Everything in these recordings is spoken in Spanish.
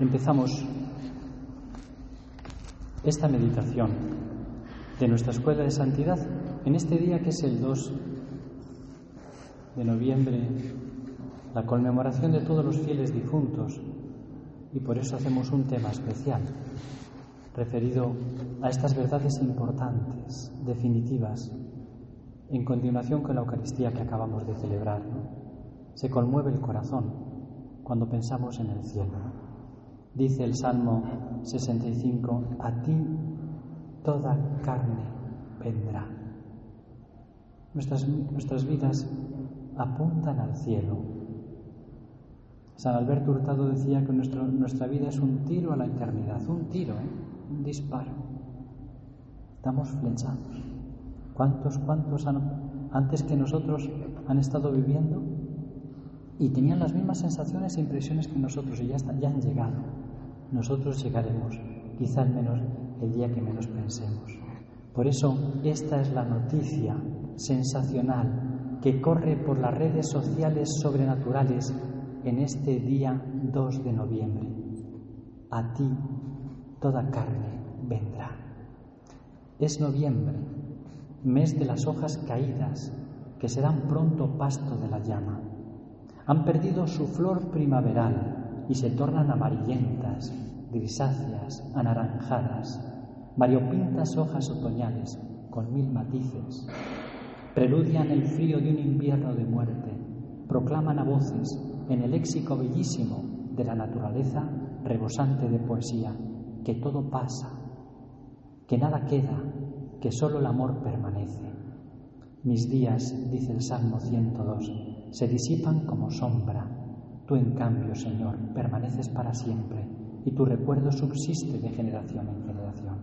Empezamos esta meditación de nuestra escuela de santidad en este día que es el 2 de noviembre, la conmemoración de todos los fieles difuntos, y por eso hacemos un tema especial referido a estas verdades importantes, definitivas, en continuación con la Eucaristía que acabamos de celebrar. Se conmueve el corazón cuando pensamos en el cielo. Dice el Salmo 65, a ti toda carne vendrá. Nuestras, nuestras vidas apuntan al cielo. San Alberto Hurtado decía que nuestra vida es un tiro a la eternidad, un tiro, ¿eh? un disparo. Estamos flechados. ¿Cuántos, cuántos antes que nosotros han estado viviendo y tenían las mismas sensaciones e impresiones que nosotros y ya, ya han llegado? Nosotros llegaremos, quizá al menos el día que menos pensemos. Por eso, esta es la noticia sensacional que corre por las redes sociales sobrenaturales en este día 2 de noviembre. A ti toda carne vendrá. Es noviembre, mes de las hojas caídas, que serán pronto pasto de la llama. Han perdido su flor primaveral y se tornan amarillentas, grisáceas, anaranjadas, variopintas hojas otoñales con mil matices. Preludian el frío de un invierno de muerte, proclaman a voces en el léxico bellísimo de la naturaleza rebosante de poesía que todo pasa, que nada queda, que solo el amor permanece. Mis días, dice el Salmo 102, se disipan como sombra. Tú, en cambio, Señor, permaneces para siempre y tu recuerdo subsiste de generación en generación.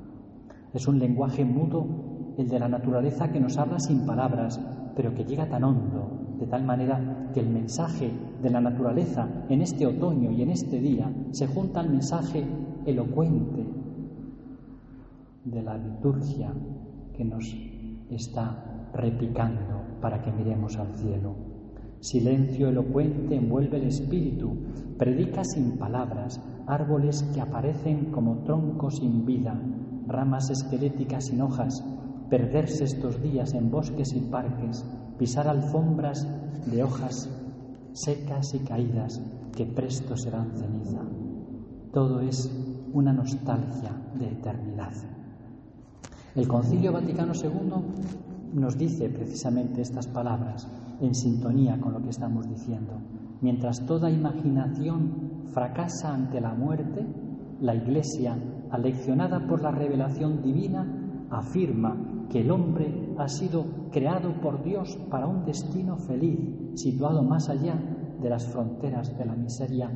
Es un lenguaje mudo el de la naturaleza que nos habla sin palabras, pero que llega tan hondo, de tal manera que el mensaje de la naturaleza en este otoño y en este día se junta al mensaje elocuente de la liturgia que nos está replicando para que miremos al cielo. Silencio elocuente envuelve el espíritu, predica sin palabras, árboles que aparecen como troncos sin vida, ramas esqueléticas sin hojas, perderse estos días en bosques y parques, pisar alfombras de hojas secas y caídas que presto serán ceniza. Todo es una nostalgia de eternidad. El Concilio Vaticano II nos dice precisamente estas palabras en sintonía con lo que estamos diciendo. Mientras toda imaginación fracasa ante la muerte, la Iglesia, aleccionada por la revelación divina, afirma que el hombre ha sido creado por Dios para un destino feliz, situado más allá de las fronteras de la miseria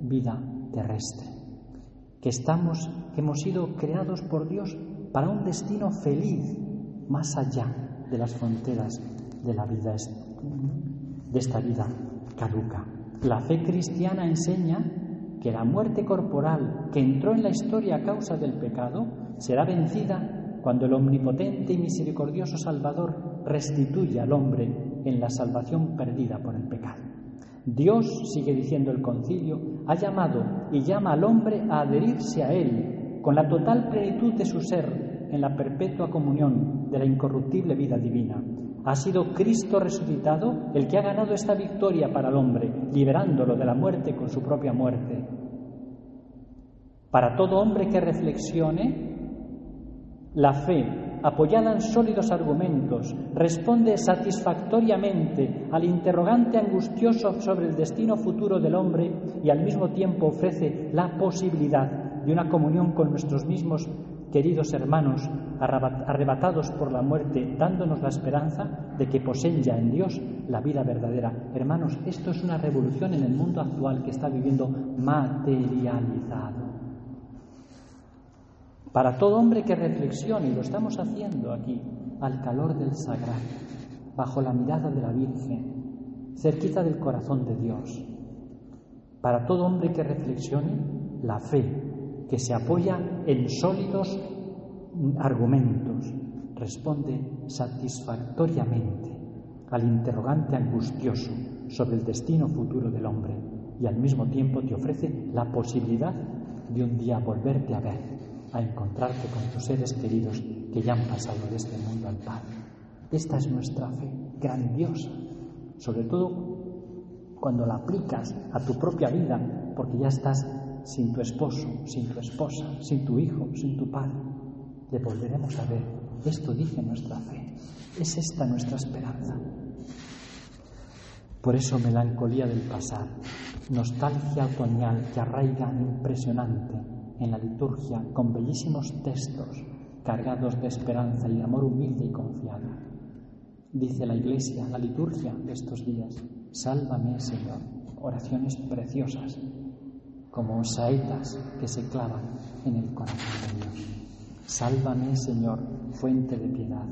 vida terrestre. Que estamos, que hemos sido creados por Dios para un destino feliz, más allá de las fronteras de la vida de esta vida caduca. La fe cristiana enseña que la muerte corporal que entró en la historia a causa del pecado será vencida cuando el omnipotente y misericordioso Salvador restituye al hombre en la salvación perdida por el pecado. Dios, sigue diciendo el concilio, ha llamado y llama al hombre a adherirse a Él con la total plenitud de su ser en la perpetua comunión de la incorruptible vida divina. Ha sido Cristo resucitado el que ha ganado esta victoria para el hombre, liberándolo de la muerte con su propia muerte. Para todo hombre que reflexione, la fe apoyada en sólidos argumentos, responde satisfactoriamente al interrogante angustioso sobre el destino futuro del hombre y al mismo tiempo ofrece la posibilidad de una comunión con nuestros mismos queridos hermanos arrebatados por la muerte, dándonos la esperanza de que poseen ya en Dios la vida verdadera. Hermanos, esto es una revolución en el mundo actual que está viviendo materializado. Para todo hombre que reflexione, y lo estamos haciendo aquí, al calor del sagrado, bajo la mirada de la Virgen, cerquita del corazón de Dios. Para todo hombre que reflexione, la fe, que se apoya en sólidos argumentos, responde satisfactoriamente al interrogante angustioso sobre el destino futuro del hombre y al mismo tiempo te ofrece la posibilidad de un día volverte a ver, a encontrarte con tus seres queridos que ya han pasado de este mundo al Padre. Esta es nuestra fe, grandiosa, sobre todo cuando la aplicas a tu propia vida, porque ya estás sin tu esposo, sin tu esposa, sin tu hijo, sin tu padre. Le volveremos a ver. Esto dice nuestra fe. Es esta nuestra esperanza. Por eso melancolía del pasado, nostalgia otoñal que arraiga impresionante en la liturgia con bellísimos textos cargados de esperanza y de amor humilde y confiado. Dice la Iglesia, la liturgia de estos días, sálvame Señor, oraciones preciosas como saetas que se clavan en el corazón de Dios. Sálvame, Señor, fuente de piedad.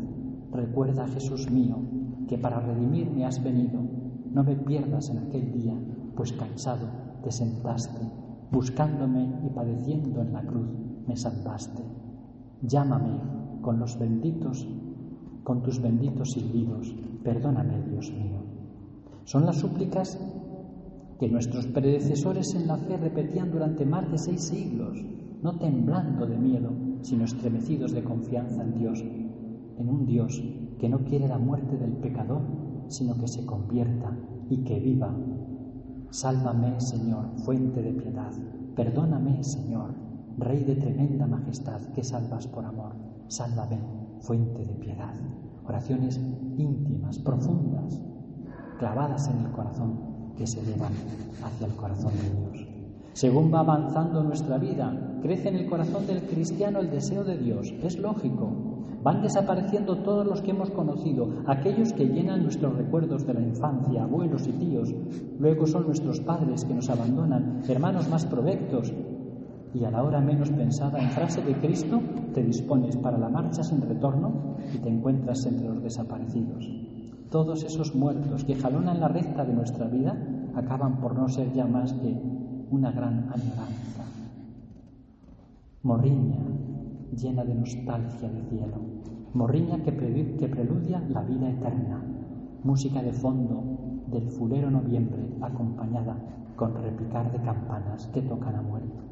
Recuerda, Jesús mío, que para redimirme has venido. No me pierdas en aquel día, pues cansado te sentaste, buscándome y padeciendo en la cruz me salvaste. Llámame con los benditos, con tus benditos silbidos, perdóname, Dios mío. Son las súplicas que nuestros predecesores en la fe repetían durante más de seis siglos, no temblando de miedo, sino estremecidos de confianza en Dios, en un Dios que no quiere la muerte del pecador, sino que se convierta y que viva. Sálvame, Señor, fuente de piedad. Perdóname, Señor, Rey de tremenda majestad, que salvas por amor. Sálvame, fuente de piedad. Oraciones íntimas, profundas, clavadas en el corazón que se elevan hacia el corazón de Dios. Según va avanzando nuestra vida, crece en el corazón del cristiano el deseo de Dios. Es lógico. Van desapareciendo todos los que hemos conocido, aquellos que llenan nuestros recuerdos de la infancia, abuelos y tíos. Luego son nuestros padres que nos abandonan, hermanos más provectos. Y a la hora menos pensada, en frase de Cristo, te dispones para la marcha sin retorno y te encuentras entre los desaparecidos. Todos esos muertos que jalonan la recta de nuestra vida acaban por no ser ya más que una gran añoranza. Morriña llena de nostalgia de cielo, morriña que, preludia la vida eterna, música de fondo del fulero noviembre acompañada con repicar de campanas que tocan a muerto.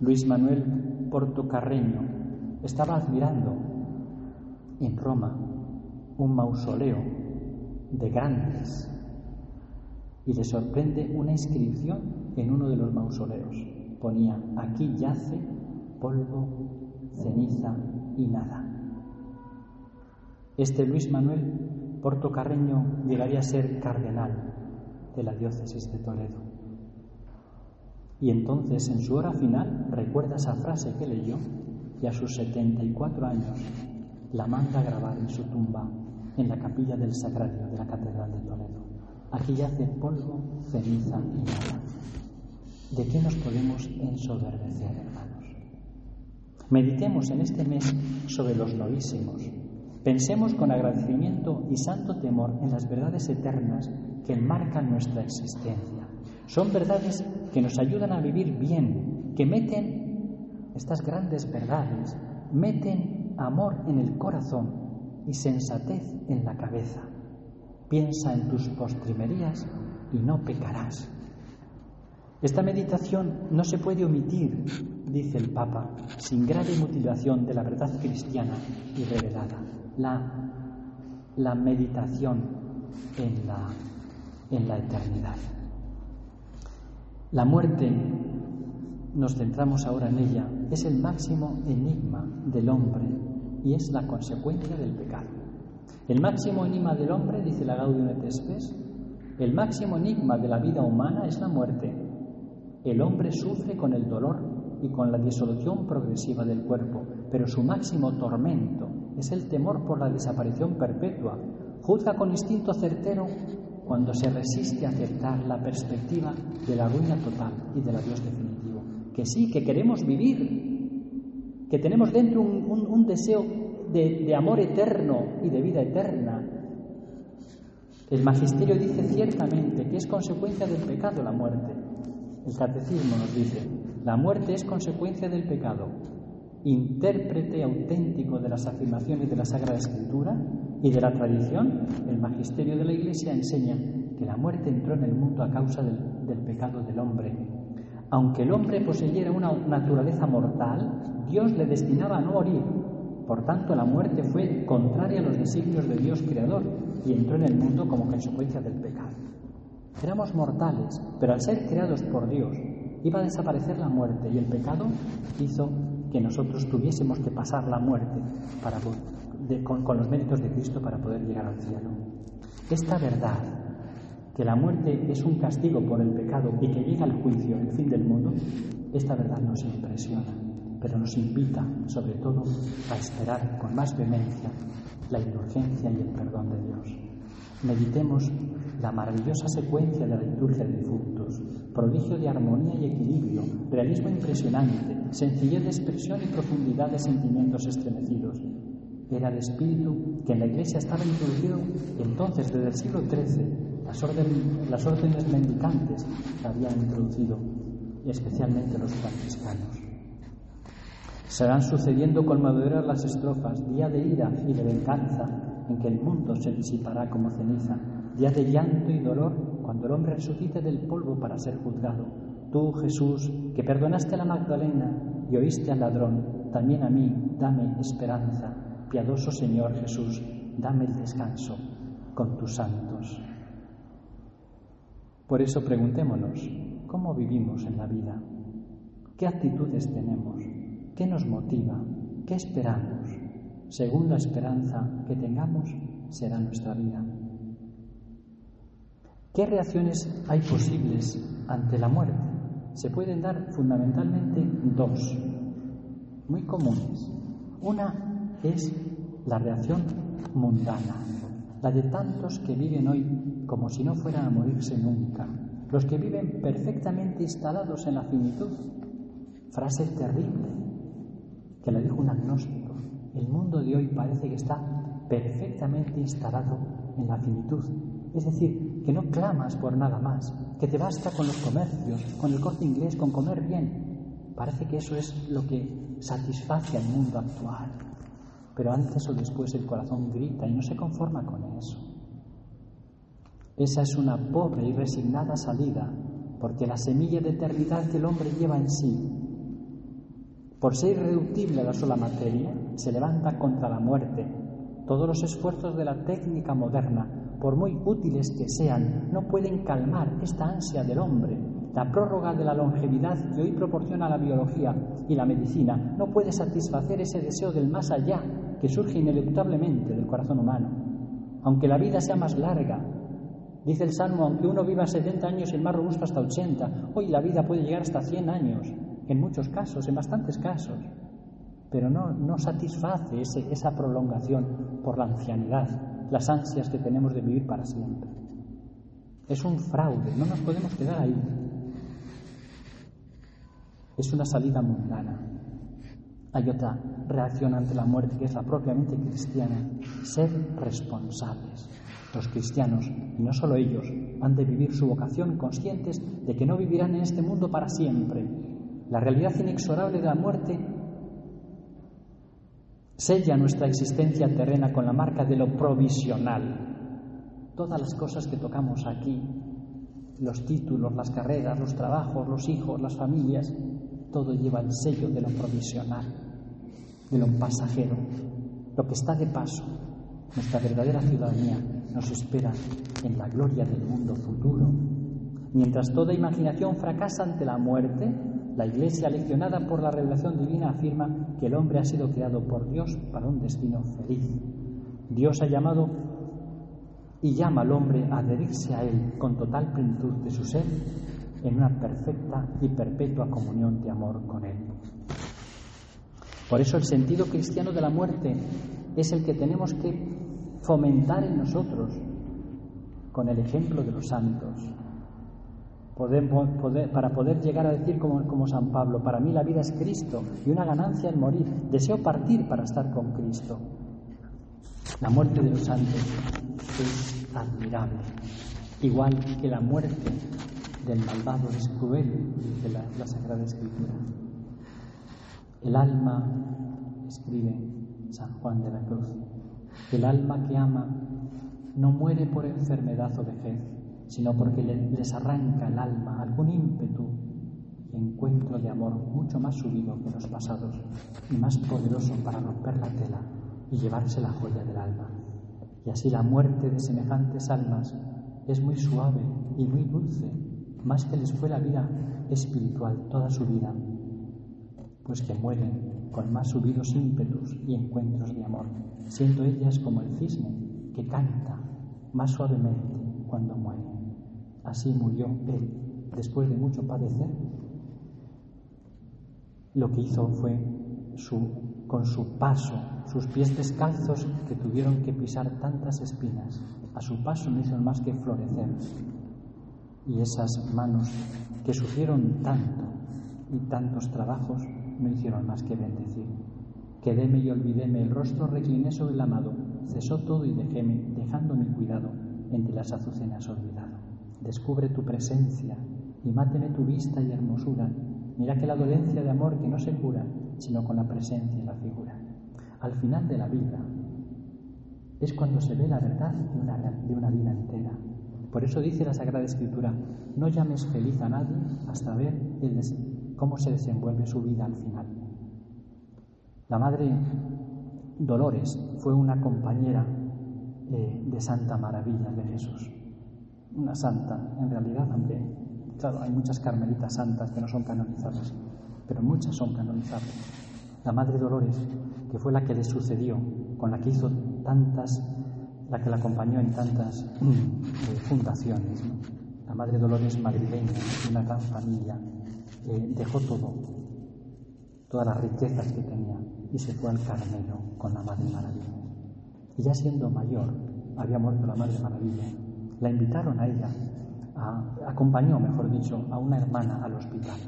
Luis Manuel Portocarreño estaba admirando en Roma un mausoleo de grandes y le sorprende una inscripción en uno de los mausoleos. Ponía, aquí yace polvo, ceniza y nada. Este Luis Manuel Portocarreño llegaría a ser cardenal de la diócesis de Toledo. Y entonces, en su hora final, recuerda esa frase que leyó y a sus 74 años la manda grabar en su tumba en la capilla del Sagrario de la Catedral de Toledo. Aquí yace polvo, ceniza y nada. ¿De qué nos podemos ensoberbecer, hermanos? Meditemos en este mes sobre los novísimos. Pensemos con agradecimiento y santo temor en las verdades eternas que enmarcan nuestra existencia. Son verdades que nos ayudan a vivir bien, que meten estas grandes verdades, meten amor en el corazón y sensatez en la cabeza. Piensa en tus postrimerías y no pecarás. Esta meditación no se puede omitir, dice el Papa, sin grave mutilación de la verdad cristiana y revelada. La, la meditación en la, en la eternidad. La muerte nos centramos ahora en ella, es el máximo enigma del hombre y es la consecuencia del pecado. El máximo enigma del hombre, dice la Gaudium et Spes, el máximo enigma de la vida humana es la muerte. El hombre sufre con el dolor y con la disolución progresiva del cuerpo, pero su máximo tormento es el temor por la desaparición perpetua. Juzga con instinto certero cuando se resiste a aceptar la perspectiva de la ruina total y del adiós definitivo que sí, que queremos vivir, que tenemos dentro un, deseo de, de amor eterno y de vida eterna. El magisterio dice ciertamente que es consecuencia del pecado la muerte. El catecismo nos dice, la muerte es consecuencia del pecado. Intérprete auténtico de las afirmaciones de la Sagrada Escritura y de la tradición, el magisterio de la Iglesia enseña que la muerte entró en el mundo a causa del, del pecado del hombre. Aunque el hombre poseyera una naturaleza mortal, Dios le destinaba a no morir. Por tanto, la muerte fue contraria a los designios de Dios creador y entró en el mundo como consecuencia del pecado. Éramos mortales, pero al ser creados por Dios, iba a desaparecer la muerte y el pecado hizo que nosotros tuviésemos que pasar la muerte para, con, con los méritos de Cristo para poder llegar al cielo. Esta verdad, que la muerte es un castigo por el pecado y que llega al juicio, el fin del mundo, esta verdad nos impresiona, pero nos invita sobre todo a esperar con más vehemencia la indulgencia y el perdón de Dios. Meditemos la maravillosa secuencia de la liturgia de difuntos, prodigio de armonía y equilibrio, realismo impresionante, sencillez de expresión y profundidad de sentimientos estremecidos. Era el espíritu que en la Iglesia estaba introducido entonces, desde el siglo XIII. Las, órdenes, mendicantes la habían introducido, y especialmente los franciscanos. Serán sucediendo con maduras las estrofas, día de ira y de venganza, en que el mundo se disipará como ceniza, día de llanto y dolor, cuando el hombre resucite del polvo para ser juzgado. Tú, Jesús, que perdonaste a la Magdalena y oíste al ladrón, también a mí dame esperanza. Piadoso Señor Jesús, dame el descanso con tus santos. Por eso preguntémonos, ¿cómo vivimos en la vida? ¿Qué actitudes tenemos? ¿Qué nos motiva? ¿Qué esperamos? Según la esperanza que tengamos, será nuestra vida. ¿Qué reacciones hay posibles ante la muerte? Se pueden dar fundamentalmente dos, muy comunes. Una es la reacción mundana, la de tantos que viven hoy como si no fueran a morirse nunca, los que viven perfectamente instalados en la finitud. Frase terrible que le dijo un agnóstico. El mundo de hoy parece que está perfectamente instalado en la finitud. Es decir, que no clamas por nada más, que te basta con los comercios, con el corte inglés, con comer bien. Parece que eso es lo que satisface al mundo actual. Pero antes o después el corazón grita y no se conforma con eso. Esa es una pobre y resignada salida, porque la semilla de eternidad que el hombre lleva en sí, por ser irreductible a la sola materia, se levanta contra la muerte. Todos los esfuerzos de la técnica moderna, por muy útiles que sean, no pueden calmar esta ansia del hombre. La prórroga de la longevidad que hoy proporciona la biología y la medicina no puede satisfacer ese deseo del más allá que surge ineluctablemente del corazón humano. Aunque la vida sea más larga, dice el Salmo, aunque uno viva 70 años y el más robusto hasta 80, hoy la vida puede llegar hasta 100 años, en muchos casos, en bastantes casos, pero no, no satisface ese, esa prolongación por la ancianidad, las ansias que tenemos de vivir para siempre. Es un fraude, no nos podemos quedar ahí. Es una salida mundana. Hay otra reacción ante la muerte que es la propiamente cristiana, ser responsables. Los cristianos, y no solo ellos, han de vivir su vocación conscientes de que no vivirán en este mundo para siempre. La realidad inexorable de la muerte sella nuestra existencia terrena con la marca de lo provisional. Todas las cosas que tocamos aquí, los títulos, las carreras, los trabajos, los hijos, las familias, todo lleva el sello de lo provisional, de lo pasajero, lo que está de paso. Nuestra verdadera ciudadanía nos espera en la gloria del mundo futuro. Mientras toda imaginación fracasa ante la muerte, la Iglesia, leccionada por la revelación divina, afirma que el hombre ha sido creado por Dios para un destino feliz. Dios ha llamado y llama al hombre a adherirse a Él con total plenitud de su ser en una perfecta y perpetua comunión de amor con Él. Por eso el sentido cristiano de la muerte es el que tenemos que fomentar en nosotros con el ejemplo de los santos. para poder llegar a decir como, como San Pablo, para mí la vida es Cristo y una ganancia el morir. Deseo partir para estar con Cristo. La muerte de los santos es admirable, igual que la muerte del malvado es cruel, dice la, la Sagrada Escritura. El alma, escribe San Juan de la Cruz, el alma que ama no muere por enfermedad o vejez, sino porque les arranca el alma algún ímpetu y encuentro de amor mucho más subido que los pasados y más poderoso para romper la tela y llevarse la joya del alma. Y así la muerte de semejantes almas es muy suave y muy dulce, más que les fue la vida espiritual toda su vida, pues que mueren con más subidos ímpetus y encuentros de amor, siendo ellas como el cisne que canta más suavemente cuando muere. Así murió él, después de mucho padecer. Lo que hizo fue su, con su paso, sus pies descalzos que tuvieron que pisar tantas espinas, a su paso no hicieron más que florecer. Y esas manos que sufrieron tanto y tantos trabajos no hicieron más que bendecir. Quedéme y olvidéme el rostro, recliné sobre el amado, cesó todo y dejéme, dejando mi cuidado entre las azucenas olvidado. Descubre tu presencia y máteme tu vista y hermosura. Mira que la dolencia de amor que no se cura, sino con la presencia y la figura. Al final de la vida es cuando se ve la verdad de una, de una vida entera. Por eso dice la Sagrada Escritura, no llames feliz a nadie hasta ver cómo se desenvuelve su vida al final. La Madre Dolores fue una compañera eh, de Santa Maravilla de Jesús. Una santa, en realidad, aunque, claro, hay muchas carmelitas santas que no son canonizadas, pero muchas son canonizadas. La Madre Dolores, que fue la que le sucedió, con la que hizo tantas, la que la acompañó en tantas eh, fundaciones. La Madre Dolores madrileña, una gran familia, eh, dejó todo, todas las riquezas que tenía, y se fue al Carmelo con la Madre Maravilla. Y ya siendo mayor, había muerto la Madre Maravilla, la invitaron a ella, acompañó, mejor dicho, a una hermana al hospital.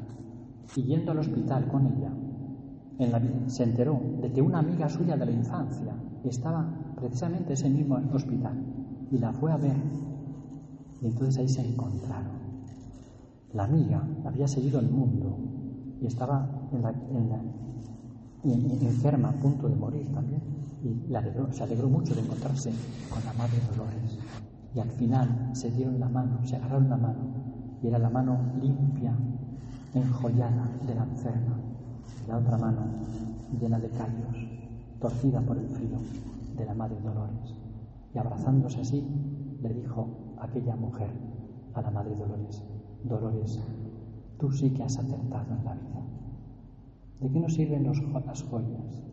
Y yendo al hospital con ella, en la, se enteró de que una amiga suya de la infancia estaba precisamente en ese mismo hospital y la fue a ver. Y entonces ahí se encontraron. La amiga había seguido el mundo y estaba enferma a punto de morir también. Y se alegró mucho de encontrarse con la Madre Dolores. Y al final se dieron la mano, se agarraron la mano. Y era la mano limpia, enjollada de la enferma. Y la otra mano llena de callos, torcida por el frío de la Madre Dolores. Y abrazándose así, le dijo aquella mujer a la Madre Dolores, Dolores, tú sí que has acertado en la vida. ¿De qué nos sirven las joyas?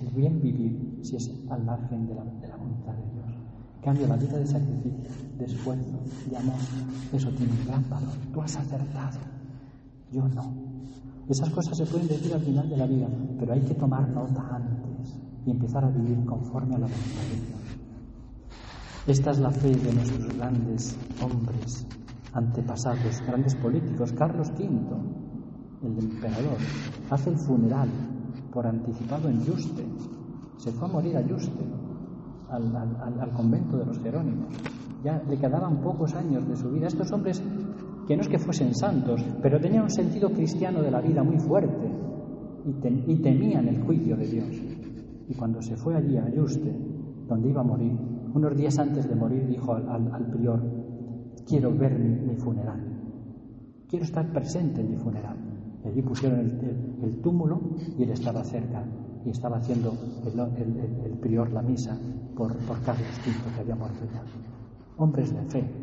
El bien vivir si es al margen de la, voluntad de Dios. Cambio, la vida de sacrificio, de esfuerzo, de amor, eso tiene un gran valor. Tú has acertado, yo no. Esas cosas se pueden decir al final de la vida, pero hay que tomar nota antes y empezar a vivir conforme a la voluntad de Dios. Esta es la fe de nuestros grandes hombres antepasados, grandes políticos. Carlos V, el emperador, hace el funeral por anticipado en Yuste. Se fue a morir a Yuste, al, convento de los Jerónimos. Ya le quedaban pocos años de su vida. Estos hombres, que no es que fuesen santos, pero tenían un sentido cristiano de la vida muy fuerte y, temían el juicio de Dios. Y cuando se fue allí a Yuste, donde iba a morir, unos días antes de morir dijo al prior, quiero ver mi, funeral, quiero estar presente en mi funeral. Allí pusieron el, túmulo y él estaba cerca y estaba haciendo el, prior la misa por, por Carlos V que había muerto ya. Hombres de fe.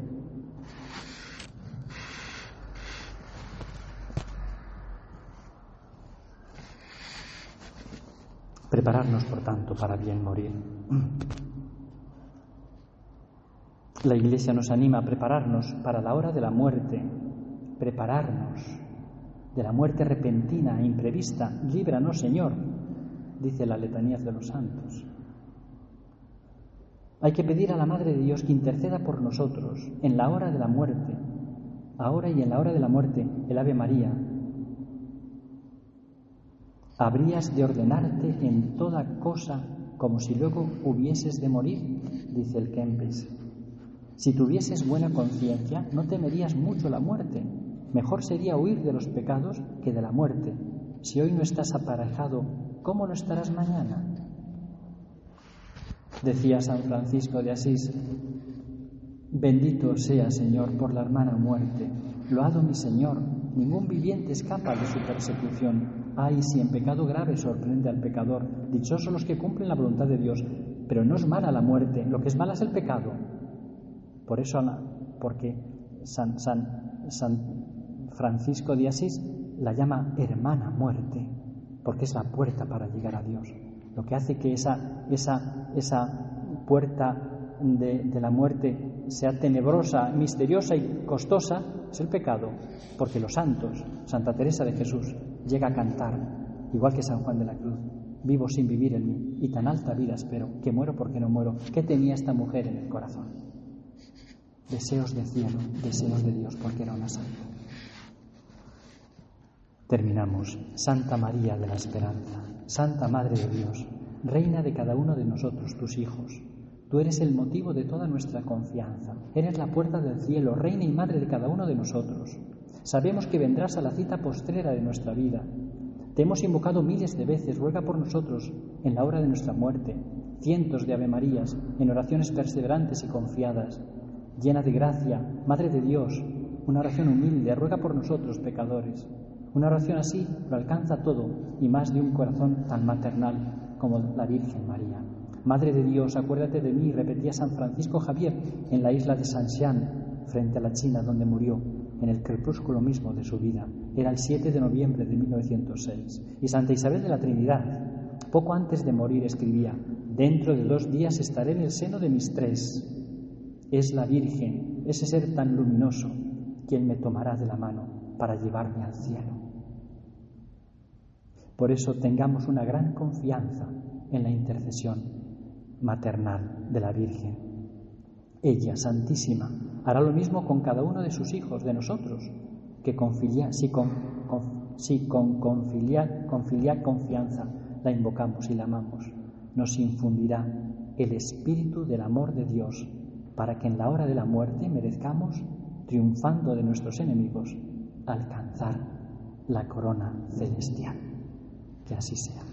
Prepararnos, por tanto, para bien morir. La Iglesia nos anima a prepararnos para la hora de la muerte, prepararnos de la muerte repentina e imprevista. Líbranos, Señor, dice la letanía de los santos. Hay que pedir a la Madre de Dios que interceda por nosotros en la hora de la muerte, ahora y en la hora de la muerte, el Ave María. Habrías de ordenarte en toda cosa como si luego hubieses de morir, dice el Kempes. Si tuvieses buena conciencia, no temerías mucho la muerte. Mejor sería huir de los pecados que de la muerte. Si hoy no estás aparejado, ¿cómo no estarás mañana? Decía San Francisco de Asís, Bendito sea, Señor, por la hermana muerte. Loado mi Señor, ningún viviente escapa de su persecución. Ay, si en pecado grave sorprende al pecador, dichosos los que cumplen la voluntad de Dios. Pero no es mala la muerte, lo que es mala es el pecado. Por eso, porque San, Francisco de Asís la llama hermana muerte, porque es la puerta para llegar a Dios. Lo que hace que esa puerta de, la muerte sea tenebrosa, misteriosa y costosa es el pecado, porque los santos, Santa Teresa de Jesús, llega a cantar, igual que San Juan de la Cruz, vivo sin vivir en mí, y tan alta vida espero, que muero porque no muero. ¿Qué tenía esta mujer en el corazón? Deseos de cielo, deseos de Dios, porque era una santa. Terminamos. Santa María de la Esperanza, Santa Madre de Dios, Reina de cada uno de nosotros, tus hijos. Tú eres el motivo de toda nuestra confianza. Eres la puerta del cielo, reina y madre de cada uno de nosotros. Sabemos que vendrás a la cita postrera de nuestra vida. Te hemos invocado miles de veces, ruega por nosotros en la hora de nuestra muerte, cientos de Ave Marías, en oraciones perseverantes y confiadas. Llena de gracia, Madre de Dios, una oración humilde, ruega por nosotros pecadores. Una oración así lo alcanza todo y más de un corazón tan maternal como la Virgen María. Madre de Dios, acuérdate de mí, repetía San Francisco Javier en la isla de Xian, frente a la China, donde murió, en el crepúsculo mismo de su vida. Era el 7 de noviembre de 1906. Y Santa Isabel de la Trinidad, poco antes de morir, escribía, Dentro de dos días estaré en el seno de mis tres. Es la Virgen, ese ser tan luminoso, quien me tomará de la mano para llevarme al cielo. Por eso tengamos una gran confianza en la intercesión maternal de la Virgen. Ella, Santísima, hará lo mismo con cada uno de sus hijos, de nosotros, que con si con, con confianza la invocamos y la amamos, nos infundirá el espíritu del amor de Dios para que en la hora de la muerte merezcamos, triunfando de nuestros enemigos, alcanzar la corona celestial. Que así sea.